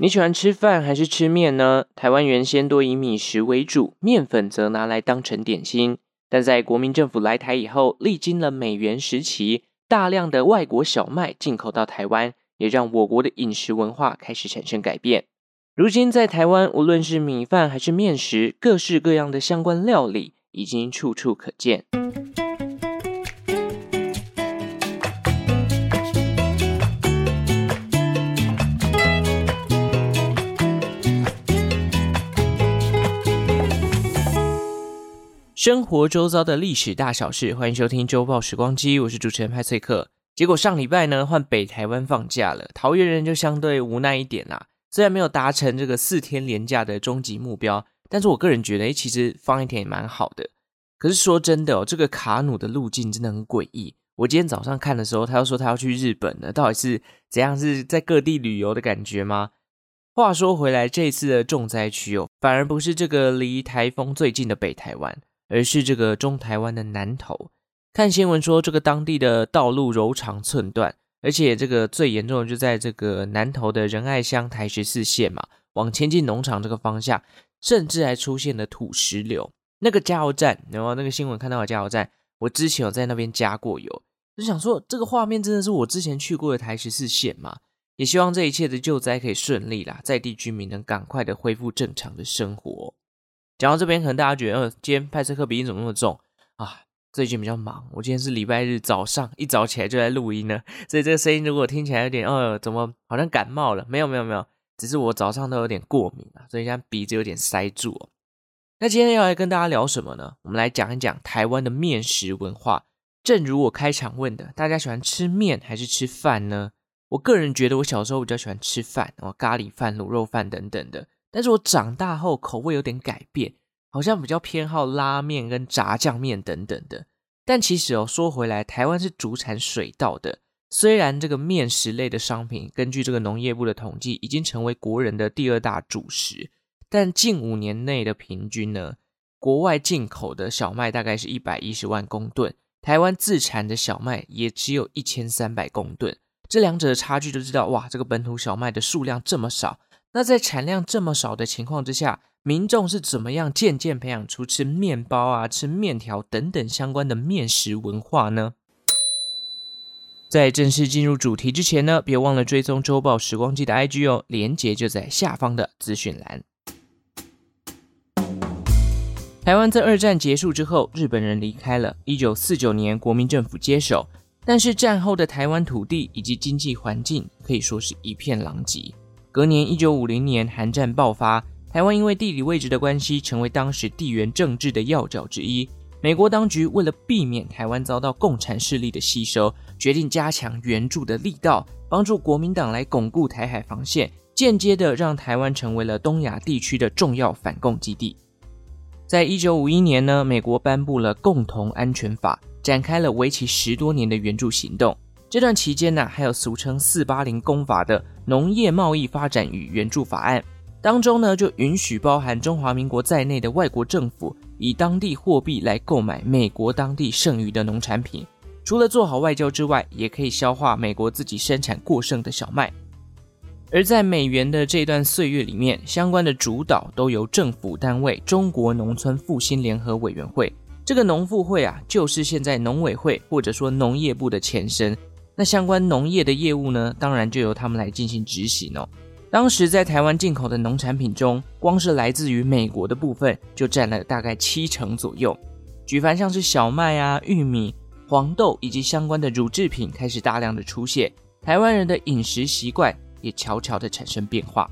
你喜欢吃饭还是吃面呢？台湾原先多以米食为主，面粉则拿来当成点心。但在国民政府来台以后，历经了美元时期，大量的外国小麦进口到台湾，也让我国的饮食文化开始产生改变。如今在台湾，无论是米饭还是面食，各式各样的相关料理已经处处可见。生活周遭的历史大小事，欢迎收听周报时光机，我是主持人派翠克。结果上礼拜呢，换北台湾放假了，桃园人就相对无奈一点啦。虽然没有达成这个四天连假的终极目标，但是我个人觉得，诶，其实放一天也蛮好的。可是说真的哦，这个卡努的路径真的很诡异。我今天早上看的时候，他又说他要去日本了，到底是怎样？是在各地旅游的感觉吗？话说回来，这次的重灾区哦，反而不是这个离台风最近的北台湾。而是这个中台湾的南投，看新闻说这个当地的道路柔肠寸断，而且这个最严重的就在这个南投的仁爱乡台十四线嘛，往前进农场这个方向，甚至还出现了土石流。那个加油站，然后那个新闻看到的加油站，我之前有在那边加过油，就想说这个画面真的是我之前去过的台十四线嘛？也希望这一切的救灾可以顺利啦，在地居民能赶快的恢复正常的生活。讲到这边，可能大家觉得，呃，今天派车课鼻音怎么那么重啊？最近比较忙，我今天是礼拜日早上一早起来就在录音呢，所以这个声音如果听起来有点，呃，怎么好像感冒了？没有，没有，没有，只是我早上都有点过敏啊，所以现在鼻子有点塞住哦。那今天要来跟大家聊什么呢？我们来讲一讲台湾的面食文化。正如我开场问的，大家喜欢吃面还是吃饭呢？我个人觉得，我小时候比较喜欢吃饭，哦，咖喱饭、卤肉饭等等的。但是我长大后口味有点改变，好像比较偏好拉面跟炸酱面等等的。但其实哦，说回来，台湾是主产水稻的，虽然这个面食类的商品，根据这个农业部的统计，已经成为国人的第二大主食，但近五年内的平均呢，国外进口的小麦大概是一百一十万公吨，台湾自产的小麦也只有一千三百公吨，这两者的差距就知道，哇，这个本土小麦的数量这么少。那在产量这么少的情况之下，民众是怎么样渐渐培养出吃面包啊、吃面条等等相关的面食文化呢？在正式进入主题之前呢，别忘了追踪周报时光机的 IG 哦，连结就在下方的资讯栏。台湾在二战结束之后，日本人离开了，一九四九年国民政府接手，但是战后的台湾土地以及经济环境可以说是一片狼藉。隔年，一九五零年，韩战爆发，台湾因为地理位置的关系，成为当时地缘政治的要角之一。美国当局为了避免台湾遭到共产势力的吸收，决定加强援助的力道，帮助国民党来巩固台海防线，间接的让台湾成为了东亚地区的重要反共基地。在一九五一年呢，美国颁布了共同安全法，展开了为期十多年的援助行动。这段期间呢，还有俗称“四八零公法”的农业贸易发展与援助法案，当中呢就允许包含中华民国在内的外国政府以当地货币来购买美国当地剩余的农产品，除了做好外交之外，也可以消化美国自己生产过剩的小麦。而在美元的这段岁月里面，相关的主导都由政府单位中国农村复兴联合委员会，这个农复会啊，就是现在农委会或者说农业部的前身。那相关农业的业务呢，当然就由他们来进行执行哦。当时在台湾进口的农产品中，光是来自于美国的部分就占了大概七成左右。举凡像是小麦啊、玉米、黄豆以及相关的乳制品开始大量的出现，台湾人的饮食习惯也悄悄的产生变化。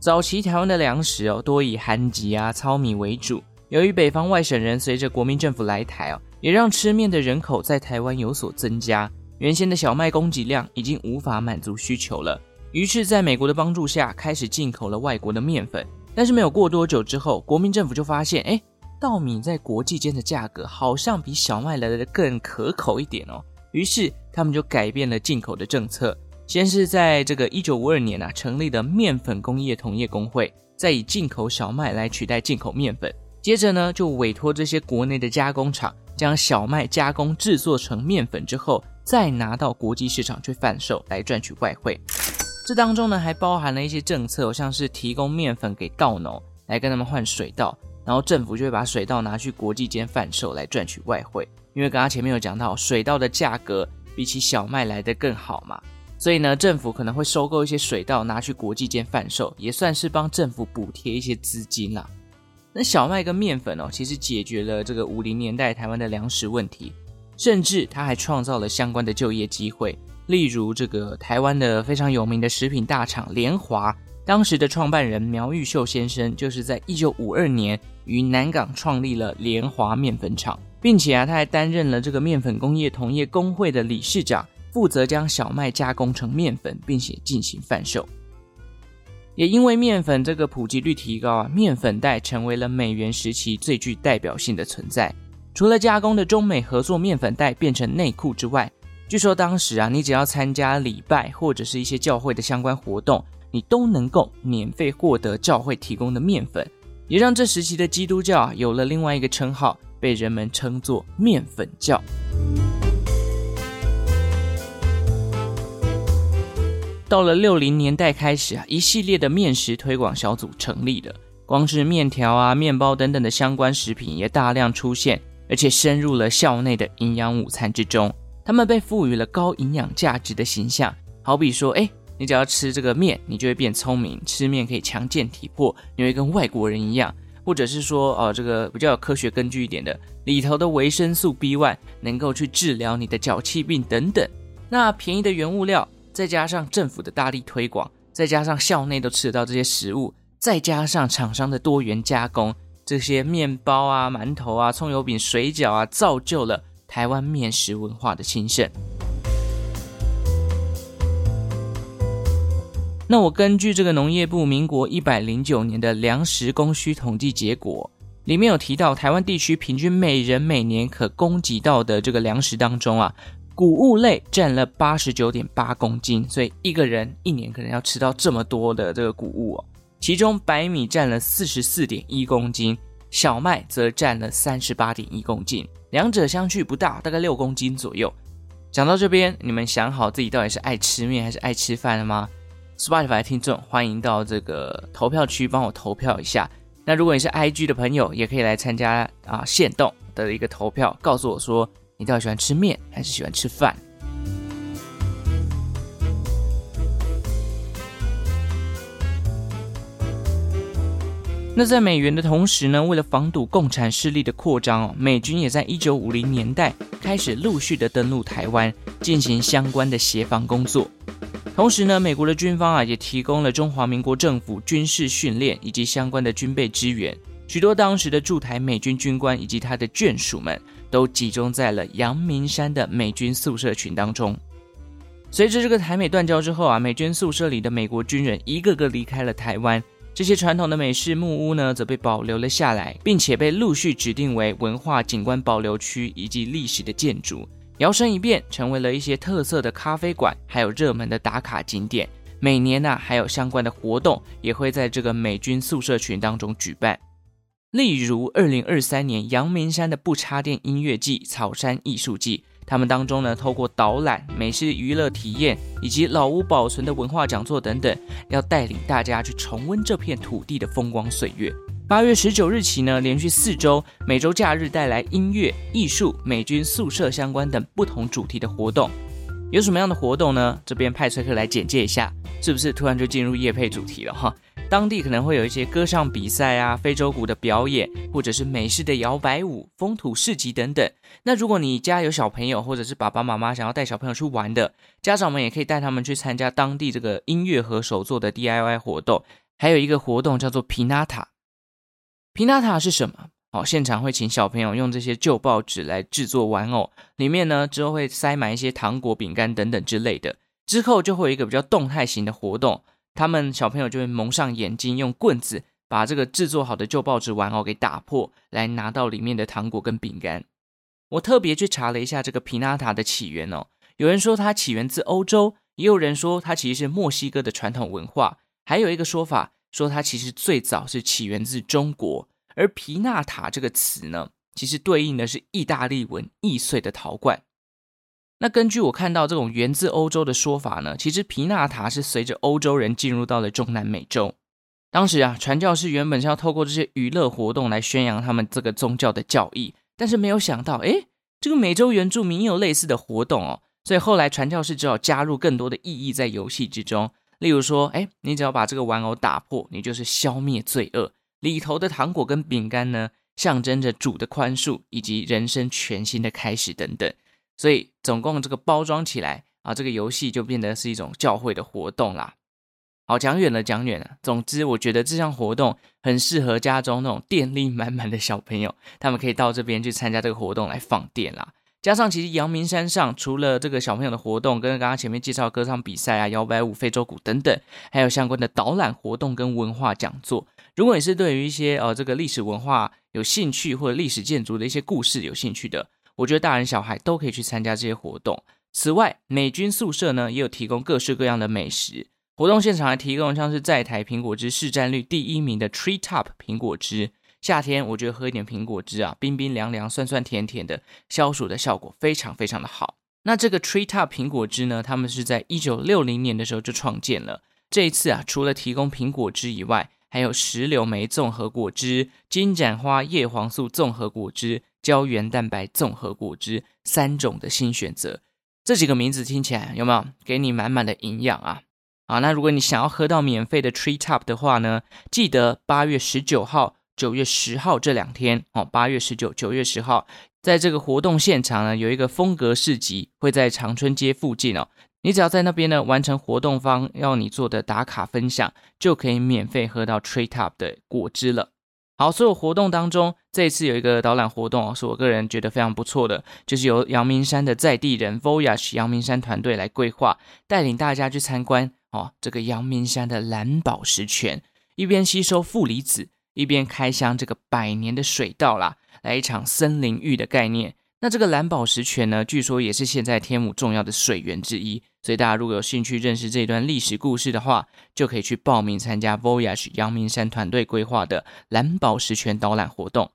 早期台湾的粮食哦，多以寒秸啊、糙米为主。由于北方外省人随着国民政府来台哦，也让吃面的人口在台湾有所增加。原先的小麦供给量已经无法满足需求了，于是在美国的帮助下，开始进口了外国的面粉。但是没有过多久之后，国民政府就发现，哎，稻米在国际间的价格好像比小麦来的更可口一点哦。于是他们就改变了进口的政策，先是在这个一九五二年啊，成立的面粉工业同业公会，再以进口小麦来取代进口面粉。接着呢，就委托这些国内的加工厂，将小麦加工制作成面粉之后。再拿到国际市场去贩售来赚取外汇，这当中呢还包含了一些政策，像是提供面粉给稻农来跟他们换水稻，然后政府就会把水稻拿去国际间贩售来赚取外汇。因为刚刚前面有讲到，水稻的价格比起小麦来得更好嘛，所以呢，政府可能会收购一些水稻拿去国际间贩售，也算是帮政府补贴一些资金啦。那小麦跟面粉哦，其实解决了这个五零年代台湾的粮食问题，甚至他还创造了相关的就业机会。例如这个台湾的非常有名的食品大厂联华，当时的创办人苗玉秀先生，就是在一九五二年于南港创立了联华面粉厂，并且啊，他还担任了这个面粉工业同业公会的理事长，负责将小麦加工成面粉，并且进行贩售。也因为面粉这个普及率提高啊，面粉袋成为了美元时期最具代表性的存在。除了加工的中美合作面粉袋变成内裤之外，据说当时啊，你只要参加礼拜或者是一些教会的相关活动，你都能够免费获得教会提供的面粉，也让这时期的基督教有了另外一个称号，被人们称作面粉教。到了六零年代开始啊，一系列的面食推广小组成立了。光是面条啊、面包等等的相关食品也大量出现，而且深入了校内的营养午餐之中。他们被赋予了高营养价值的形象，好比说，哎，你只要吃这个面，你就会变聪明；吃面可以强健体魄，你会跟外国人一样；或者是说，哦，这个比较有科学根据一点的，里头的维生素 B1 能够去治疗你的脚气病等等。那便宜的原物料。再加上政府的大力推广，再加上校内都吃得到这些食物，再加上厂商的多元加工，这些面包啊、馒头啊、葱油饼、水饺啊，造就了台湾面食文化的兴盛。那我根据这个农业部民国一百零九年的粮食供需统计结果，里面有提到台湾地区平均每人每年可供给到的这个粮食当中啊。谷物类占了八十九点八公斤，所以一个人一年可能要吃到这么多的这个谷物哦。其中白米占了四十四点一公斤，小麦则占了三十八点一公斤，两者相距不大，大概六公斤左右。讲到这边，你们想好自己到底是爱吃面还是爱吃饭了吗？Spotify 的听众欢迎到这个投票区帮我投票一下。那如果你是 IG 的朋友，也可以来参加啊限动的一个投票，告诉我说。你到底喜欢吃面还是喜欢吃饭？那在美元的同时呢，为了防堵共产势力的扩张哦，美军也在一九五零年代开始陆续的登陆台湾，进行相关的协防工作。同时呢，美国的军方啊也提供了中华民国政府军事训练以及相关的军备支援。许多当时的驻台美军军官以及他的眷属们，都集中在了阳明山的美军宿舍群当中。随着这个台美断交之后啊，美军宿舍里的美国军人一个个离开了台湾，这些传统的美式木屋呢，则被保留了下来，并且被陆续指定为文化景观保留区以及历史的建筑，摇身一变成为了一些特色的咖啡馆，还有热门的打卡景点。每年呢、还有相关的活动也会在这个美军宿舍群当中举办。例如，二零二三年阳明山的不插电音乐季、草山艺术季，他们当中呢，透过导览、美式娱乐体验以及老屋保存的文化讲座等等，要带领大家去重温这片土地的风光岁月。八月十九日起呢，连续四周，每周假日带来音乐、艺术、美军宿舍相关等不同主题的活动。有什么样的活动呢？这边派崔克来简介一下，是不是突然就进入夜配主题了哈？当地可能会有一些歌唱比赛啊、非洲鼓的表演，或者是美式的摇摆舞、风土市集等等。那如果你家有小朋友，或者是爸爸妈妈想要带小朋友去玩的，家长们也可以带他们去参加当地这个音乐和手作的 DIY 活动。还有一个活动叫做皮纳塔。皮纳塔是什么？哦，现场会请小朋友用这些旧报纸来制作玩偶，里面呢之后会塞满一些糖果、饼干等等之类的。之后就会有一个比较动态型的活动。他们小朋友就会蒙上眼睛，用棍子把这个制作好的旧报纸玩偶给打破，来拿到里面的糖果跟饼干。我特别去查了一下这个皮纳塔的起源哦，有人说它起源自欧洲，也有人说它其实是墨西哥的传统文化，还有一个说法说它其实最早是起源自中国。而皮纳塔这个词呢，其实对应的是意大利文“易碎”的陶罐。那根据我看到这种源自欧洲的说法呢，其实皮纳塔是随着欧洲人进入到了中南美洲。当时啊，传教士原本是要透过这些娱乐活动来宣扬他们这个宗教的教义，但是没有想到，哎，这个美洲原住民也有类似的活动哦，所以后来传教士只好加入更多的意义在游戏之中，例如说，哎，你只要把这个玩偶打破，你就是消灭罪恶。里头的糖果跟饼干呢，象征着主的宽恕以及人生全新的开始等等。所以总共这个包装起来啊，这个游戏就变得是一种教会的活动啦。好，讲远了，讲远了。总之，我觉得这项活动很适合家中那种电力满满的小朋友，他们可以到这边去参加这个活动来放电啦。加上其实阳明山上除了这个小朋友的活动，跟刚刚前面介绍歌唱比赛啊、摇摆舞、非洲鼓等等，还有相关的导览活动跟文化讲座。如果你是对于一些呃这个历史文化有兴趣，或者历史建筑的一些故事有兴趣的，我觉得大人小孩都可以去参加这些活动。此外，美军宿舍呢也有提供各式各样的美食。活动现场还提供像是在台苹果汁市占率第一名的 Tree Top 苹果汁，夏天我觉得喝一点苹果汁啊，冰冰凉凉、酸酸甜甜的，消暑的效果非常非常的好。那这个 Tree Top 苹果汁呢，他们是在一九六零年的时候就创建了。这一次啊，除了提供苹果汁以外，还有石榴莓综合果汁、金盏花叶黄素综合果汁、胶原蛋白综合果汁三种的新选择。这几个名字听起来有没有给你满满的营养啊？啊，那如果你想要喝到免费的 Tree Top 的话呢，记得八月十九号、九月十号这两天哦。八月十九、九月十号，在这个活动现场呢，有一个风格市集，会在长春街附近哦。你只要在那边呢完成活动方要你做的打卡分享，就可以免费喝到 Tree Top 的果汁了。好，所有活动当中，这一次有一个导览活动哦，是我个人觉得非常不错的，就是由阳明山的在地人 Voyage 阳明山团队来规划，带领大家去参观。哦，这个阳明山的蓝宝石泉，一边吸收负离子，一边开箱这个百年的水道啦，来一场森林浴的概念。那这个蓝宝石泉呢，据说也是现在天母重要的水源之一。所以大家如果有兴趣认识这段历史故事的话，就可以去报名参加 Voyage 阳明山团队规划的蓝宝石泉导览活动。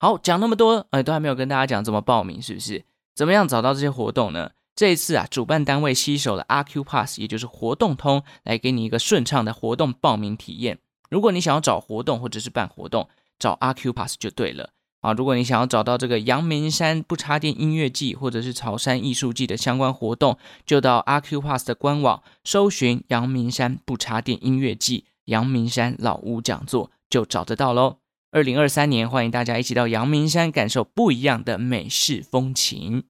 好，讲那么多，呃，都还没有跟大家讲怎么报名，是不是？怎么样找到这些活动呢？这一次啊，主办单位携手了 AQ Pass，也就是活动通，来给你一个顺畅的活动报名体验。如果你想要找活动或者是办活动，找阿 Q Pass 就对了啊。如果你想要找到这个阳明山不插电音乐季或者是潮山艺术季的相关活动，就到阿 Q Pass 的官网搜寻阳明山不插电音乐季、阳明山老屋讲座，就找得到喽。二零二三年，欢迎大家一起到阳明山感受不一样的美式风情。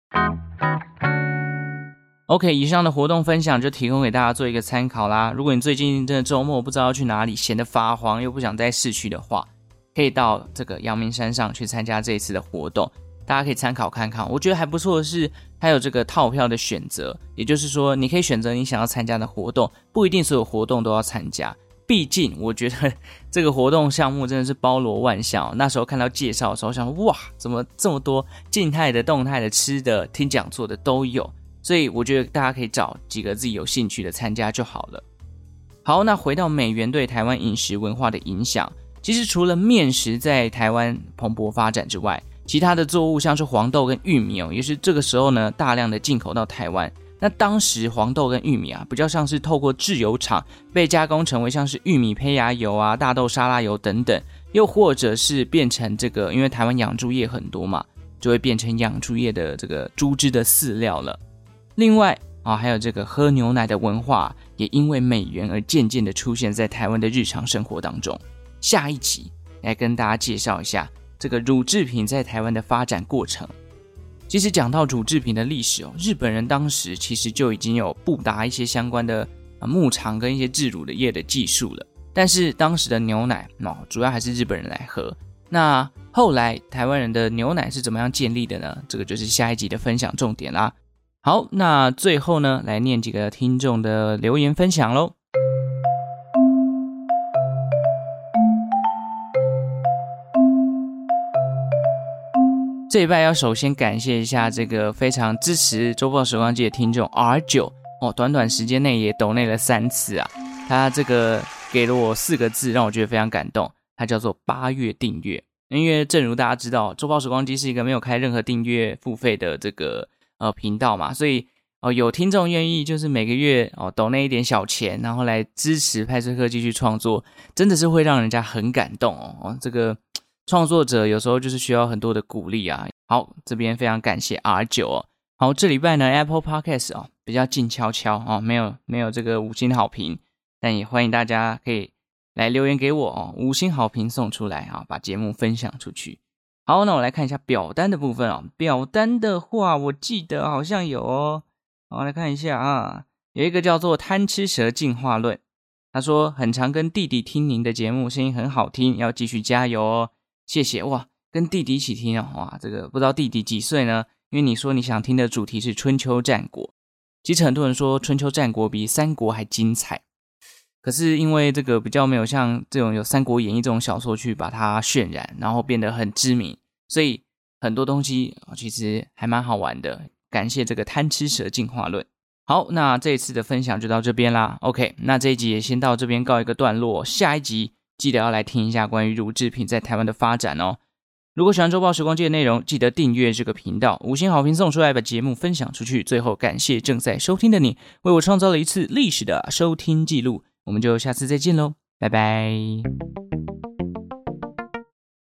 OK，以上的活动分享就提供给大家做一个参考啦。如果你最近真的周末不知道要去哪里，闲得发慌又不想在市区的话，可以到这个阳明山上去参加这一次的活动。大家可以参考看看。我觉得还不错的是，还有这个套票的选择，也就是说，你可以选择你想要参加的活动，不一定所有活动都要参加。毕竟，我觉得 这个活动项目真的是包罗万象。那时候看到介绍的时候，想哇，怎么这么多静态的、动态的、吃的、听讲座的都有。所以我觉得大家可以找几个自己有兴趣的参加就好了。好，那回到美元对台湾饮食文化的影响，其实除了面食在台湾蓬勃发展之外，其他的作物像是黄豆跟玉米哦，也是这个时候呢大量的进口到台湾。那当时黄豆跟玉米啊，比较像是透过制油厂被加工成为像是玉米胚芽油啊、大豆沙拉油等等，又或者是变成这个，因为台湾养猪业很多嘛，就会变成养猪业的这个猪只的饲料了。另外啊，还有这个喝牛奶的文化，也因为美元而渐渐的出现在台湾的日常生活当中。下一集来跟大家介绍一下这个乳制品在台湾的发展过程。其实讲到乳制品的历史哦，日本人当时其实就已经有布达一些相关的啊牧场跟一些制乳的业的技术了。但是当时的牛奶哦，主要还是日本人来喝。那后来台湾人的牛奶是怎么样建立的呢？这个就是下一集的分享重点啦。好，那最后呢，来念几个听众的留言分享喽。这一拜要首先感谢一下这个非常支持周报时光机的听众 R 九哦，短短时间内也抖内了三次啊，他这个给了我四个字，让我觉得非常感动，他叫做八月订阅。因为正如大家知道，周报时光机是一个没有开任何订阅付费的这个。呃，频道嘛，所以哦，有听众愿意就是每个月哦抖那一点小钱，然后来支持派翠克继续创作，真的是会让人家很感动哦。这个创作者有时候就是需要很多的鼓励啊。好，这边非常感谢 R 九哦。好，这礼拜呢 Apple Podcast 哦比较静悄悄哦，没有没有这个五星好评，但也欢迎大家可以来留言给我哦，五星好评送出来啊，把节目分享出去。好，那我来看一下表单的部分啊。表单的话，我记得好像有哦。我来看一下啊，有一个叫做“贪吃蛇进化论”，他说很常跟弟弟听您的节目，声音很好听，要继续加油哦。谢谢哇，跟弟弟一起听哦，哇，这个不知道弟弟几岁呢？因为你说你想听的主题是春秋战国，其实很多人说春秋战国比三国还精彩。可是因为这个比较没有像这种有《三国演义》这种小说去把它渲染，然后变得很知名，所以很多东西其实还蛮好玩的。感谢这个贪吃蛇进化论。好，那这一次的分享就到这边啦。OK，那这一集也先到这边告一个段落。下一集记得要来听一下关于乳制品在台湾的发展哦。如果喜欢周报时光机的内容，记得订阅这个频道，五星好评送出来，把节目分享出去。最后感谢正在收听的你，为我创造了一次历史的收听记录。我们就下次再见喽，拜拜。